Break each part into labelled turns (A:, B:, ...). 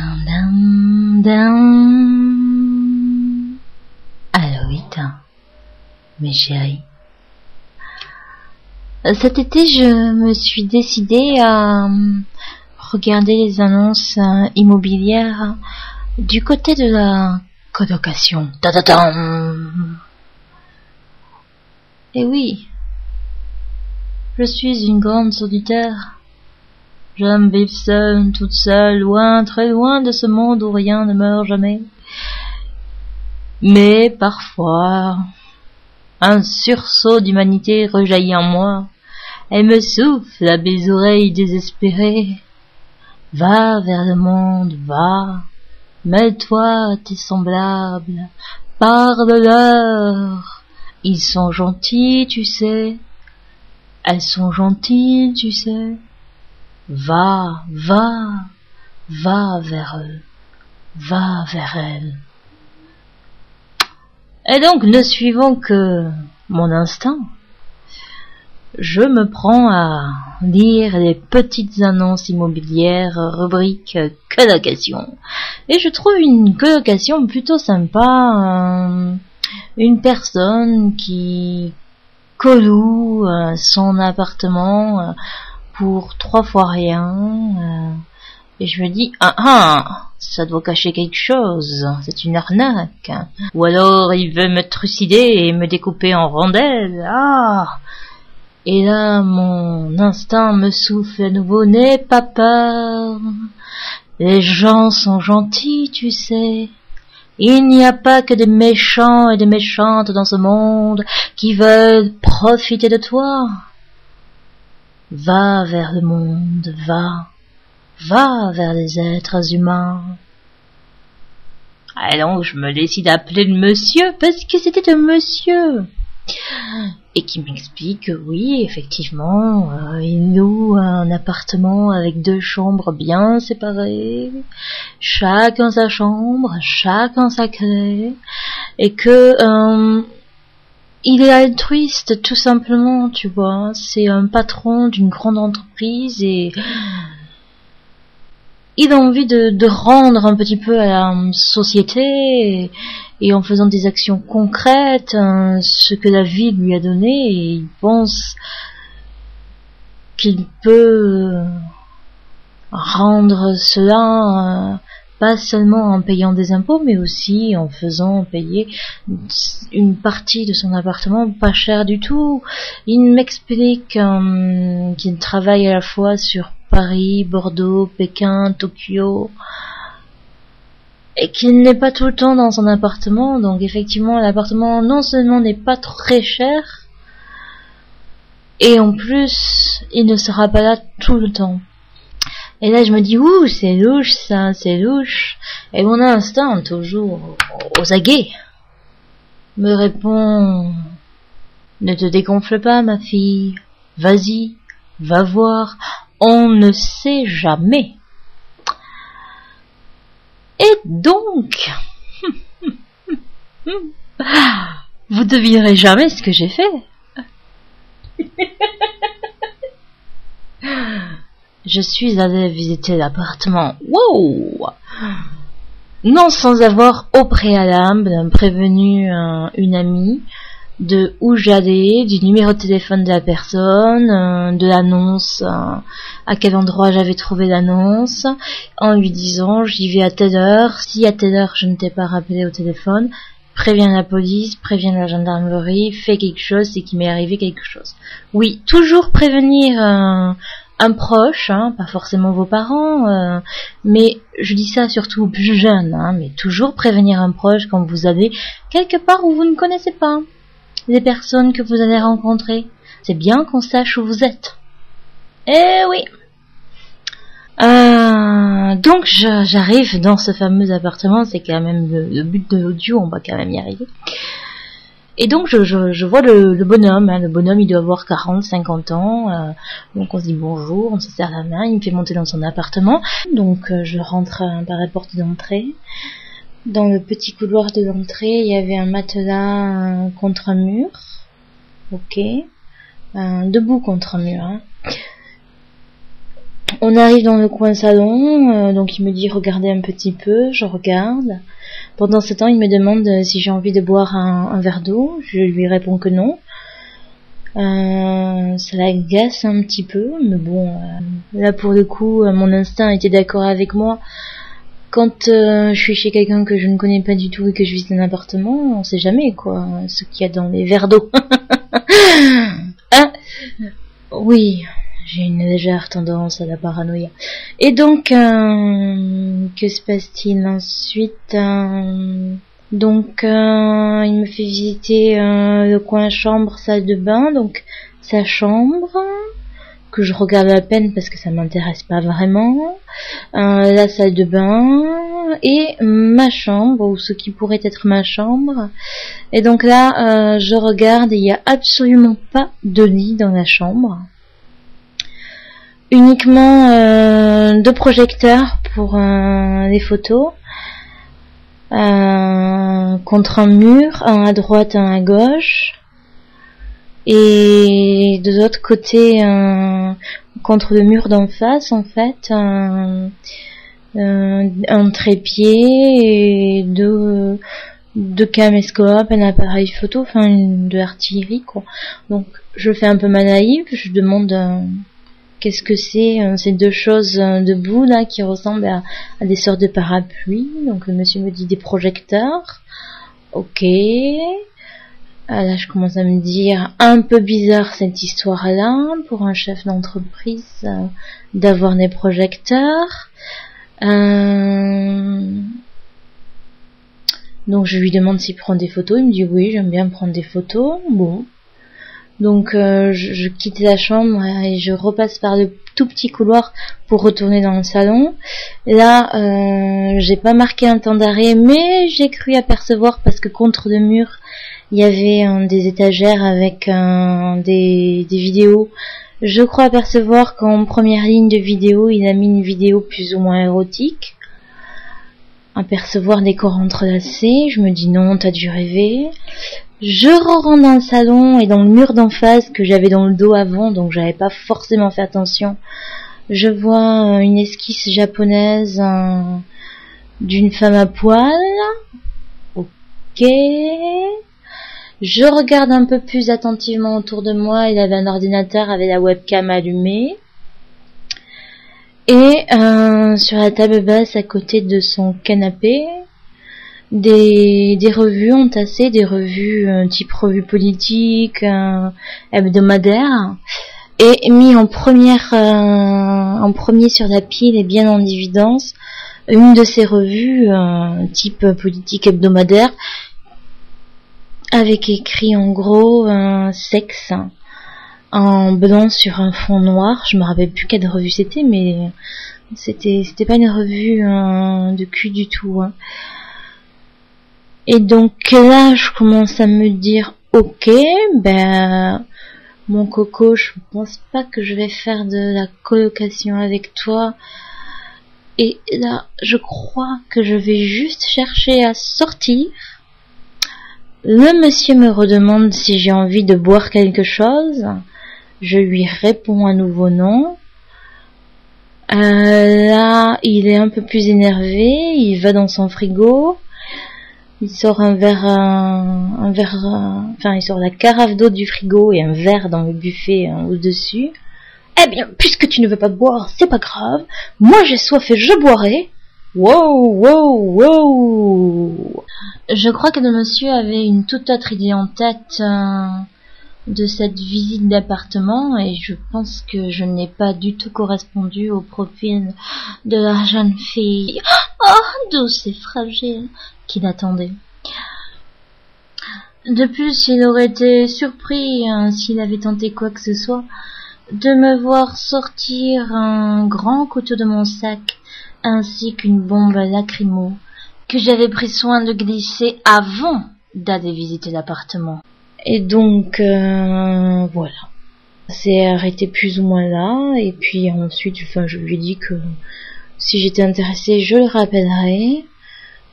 A: Dun, dun, mes chéris. Cet été, je me suis décidée à euh, regarder les annonces euh, immobilières du côté de la colocation. Ta-ta-tam. Et oui, je suis une grande solitaire. J'aime vivre seule, toute seule, loin, très loin de ce monde où rien ne meurt jamais. Mais parfois, un sursaut d'humanité rejaillit en moi. Elle me souffle à mes oreilles désespérées. Va vers le monde, va. Mêle-toi à tes semblables. Parle-leur. Ils sont gentils, tu sais. Elles sont gentilles, tu sais. Va, va, va vers eux, va vers elles. Et donc, ne suivant que mon instinct, je me prends à lire les petites annonces immobilières rubrique colocation. Et je trouve une colocation plutôt sympa. Euh, une personne qui coloue euh, son appartement euh, pour trois fois rien. et je me dis, ah ah, ça doit cacher quelque chose, c'est une arnaque. Ou alors il veut me trucider et me découper en rondelles. Ah Et là, mon instinct me souffle à nouveau, n'aie pas peur. Les gens sont gentils, tu sais. Il n'y a pas que des méchants et des méchantes dans ce monde qui veulent profiter de toi. Va vers le monde, va va vers les êtres humains. Alors je me décide d'appeler le monsieur parce que c'était un monsieur. Et qui m'explique que oui, effectivement, euh, il loue un appartement avec deux chambres bien séparées, chacun sa chambre, chacun sa clé, et que euh, il est altruiste tout simplement, tu vois. C'est un patron d'une grande entreprise et il a envie de, rendre un petit peu à la société et, en faisant des actions concrètes hein, ce que la vie lui a donné et il pense qu'il peut rendre cela euh, pas seulement en payant des impôts, mais aussi en faisant payer une partie de son appartement pas cher du tout. Il m'explique euh, qu'il travaille à la fois sur Paris, Bordeaux, Pékin, Tokyo, et qu'il n'est pas tout le temps dans son appartement, donc effectivement l'appartement non seulement n'est pas très cher, et en plus il ne sera pas là tout le temps. Et là je me dis ouh c'est louche ça, c'est louche, et mon instinct toujours aux aguets me répond ne te dégonfle pas ma fille, vas-y, va voir, on ne sait jamais. Et donc, vous devinerez jamais ce que j'ai fait. Je suis allée visiter l'appartement. Wow Non sans avoir au préalable prévenu une amie de où j'allais, du numéro de téléphone de la personne, euh, de l'annonce, euh, à quel endroit j'avais trouvé l'annonce, en lui disant j'y vais à telle heure, si à telle heure je ne t'ai pas rappelé au téléphone, préviens la police, préviens la gendarmerie, fais quelque chose, c'est qu'il m'est arrivé quelque chose. Oui, toujours prévenir euh, un proche, hein, pas forcément vos parents, mais je dis ça surtout plus jeunes, hein, mais toujours prévenir un proche quand vous allez quelque part où vous ne connaissez pas les personnes que vous allez rencontrer. C'est bien qu'on sache où vous êtes. Eh oui. Euh, donc j'arrive dans ce fameux appartement, c'est quand même le, but de l'audio, on va quand même y arriver. Et donc je, vois le, bonhomme, hein. le bonhomme il doit avoir 40, 50 ans, euh, donc on se dit bonjour, on se serre la main, il me fait monter dans son appartement, donc euh, je rentre par la porte d'entrée, dans le petit couloir de l'entrée, il y avait un matelas contre un mur. Ok. debout contre un mur. Hein. On arrive dans le coin salon, euh, donc il me dit regardez un petit peu, je regarde. Pendant ce temps, il me demande si j'ai envie de boire un, verre d'eau. Je lui réponds que non. Euh, ça l'agace un petit peu, mais bon, euh, là pour le coup, mon instinct était d'accord avec moi. Quand je suis chez quelqu'un que je ne connais pas du tout et que je visite un appartement, on sait jamais quoi, ce qu'il y a dans les verres d'eau. ah, oui, j'ai une légère tendance à la paranoïa. Et donc, euh, que se passe-t-il ensuite euh, Donc, euh, il me fait visiter le coin chambre, salle de bain, donc sa chambre que je regarde à peine parce que ça m'intéresse pas vraiment, la salle de bain et ma chambre ou ce qui pourrait être ma chambre. Et donc là, je regarde il n'y a absolument pas de lit dans la chambre uniquement euh, deux projecteurs pour les photos euh, contre un mur, un à droite, un à gauche et de l'autre côté contre le mur d'en face en fait un, un trépied et deux deux caméscopes, un appareil photo, enfin une de artillerie quoi. Donc je fais un peu ma naïve, je demande Qu'est-ce que c'est euh, ces deux choses euh, debout là qui ressemblent à, des sortes de parapluies Donc le monsieur me dit des projecteurs. Ok. Ah, là, je commence à me dire un peu bizarre cette histoire-là pour un chef d'entreprise euh, d'avoir des projecteurs. Donc je lui demande s'il prend des photos. Il me dit oui, j'aime bien prendre des photos. Bon, donc euh, je, quitte la chambre et je repasse par le tout petit couloir pour retourner dans le salon. Là, euh, j'ai pas marqué un temps d'arrêt, mais j'ai cru apercevoir parce que contre le mur, il y avait des étagères avec des, des vidéos. Je crois apercevoir qu'en première ligne de vidéo, il a mis une vidéo plus ou moins érotique. Apercevoir des corps entrelacés, je me dis non, t'as dû rêver. Je rentre dans le salon et dans le mur d'en face que j'avais dans le dos avant, donc j'avais pas forcément fait attention. Je vois une esquisse japonaise d'une femme à poil. Ok. Je regarde un peu plus attentivement autour de moi. Il avait un ordinateur avec la webcam allumée. Et euh, sur la table basse à côté de son canapé, des, des revues entassées, des revues type revue politique, hebdomadaire, et mis en première, euh, en premier sur la pile et bien en évidence une de ces revues type politique hebdomadaire avec écrit en gros sexe en blanc sur un fond noir. Je me rappelle plus quelle revue c'était, mais c'était c'était pas une revue de cul du tout. Hein. Et donc là, je commence à me dire, ok, ben, mon coco, je pense pas que je vais faire de la colocation avec toi. Et là, je crois que je vais juste chercher à sortir. Le monsieur me redemande si j'ai envie de boire quelque chose. Je lui réponds à nouveau non. Euh, là, il est un peu plus énervé. Il va dans son frigo il sort un verre, un, verre, enfin il sort la carafe d'eau du frigo et un verre dans le buffet au-dessus. Eh bien, puisque tu ne veux pas boire, c'est pas grave. Moi j'ai soif et je boirai. Wow, wow, wow. Je crois que le monsieur avait une toute autre idée en tête euh, de cette visite d'appartement et je pense que je n'ai pas du tout correspondu au profil de la jeune fille. Oh, douce et fragile qu'il attendait. De plus, il aurait été surpris, hein, s'il avait tenté quoi que ce soit, de me voir sortir un grand couteau de mon sac, ainsi qu'une bombe lacrymo, que j'avais pris soin de glisser avant d'aller visiter l'appartement. Et donc, euh, voilà. C'est arrêté plus ou moins là, et puis ensuite, enfin, je lui ai dit que si j'étais intéressé, je le rappellerai.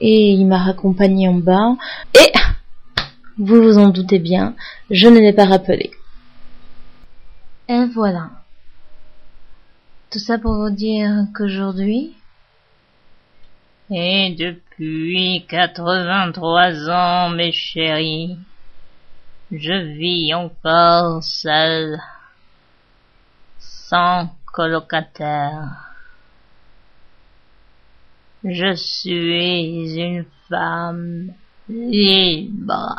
A: Et il m'a raccompagné en bas. Et, vous vous en doutez bien, je ne l'ai pas rappelé. Et voilà. Tout ça pour vous dire qu'aujourd'hui...
B: Et depuis 83 ans, mes chéris, je vis encore seul, sans colocataire. Je suis une femme libre.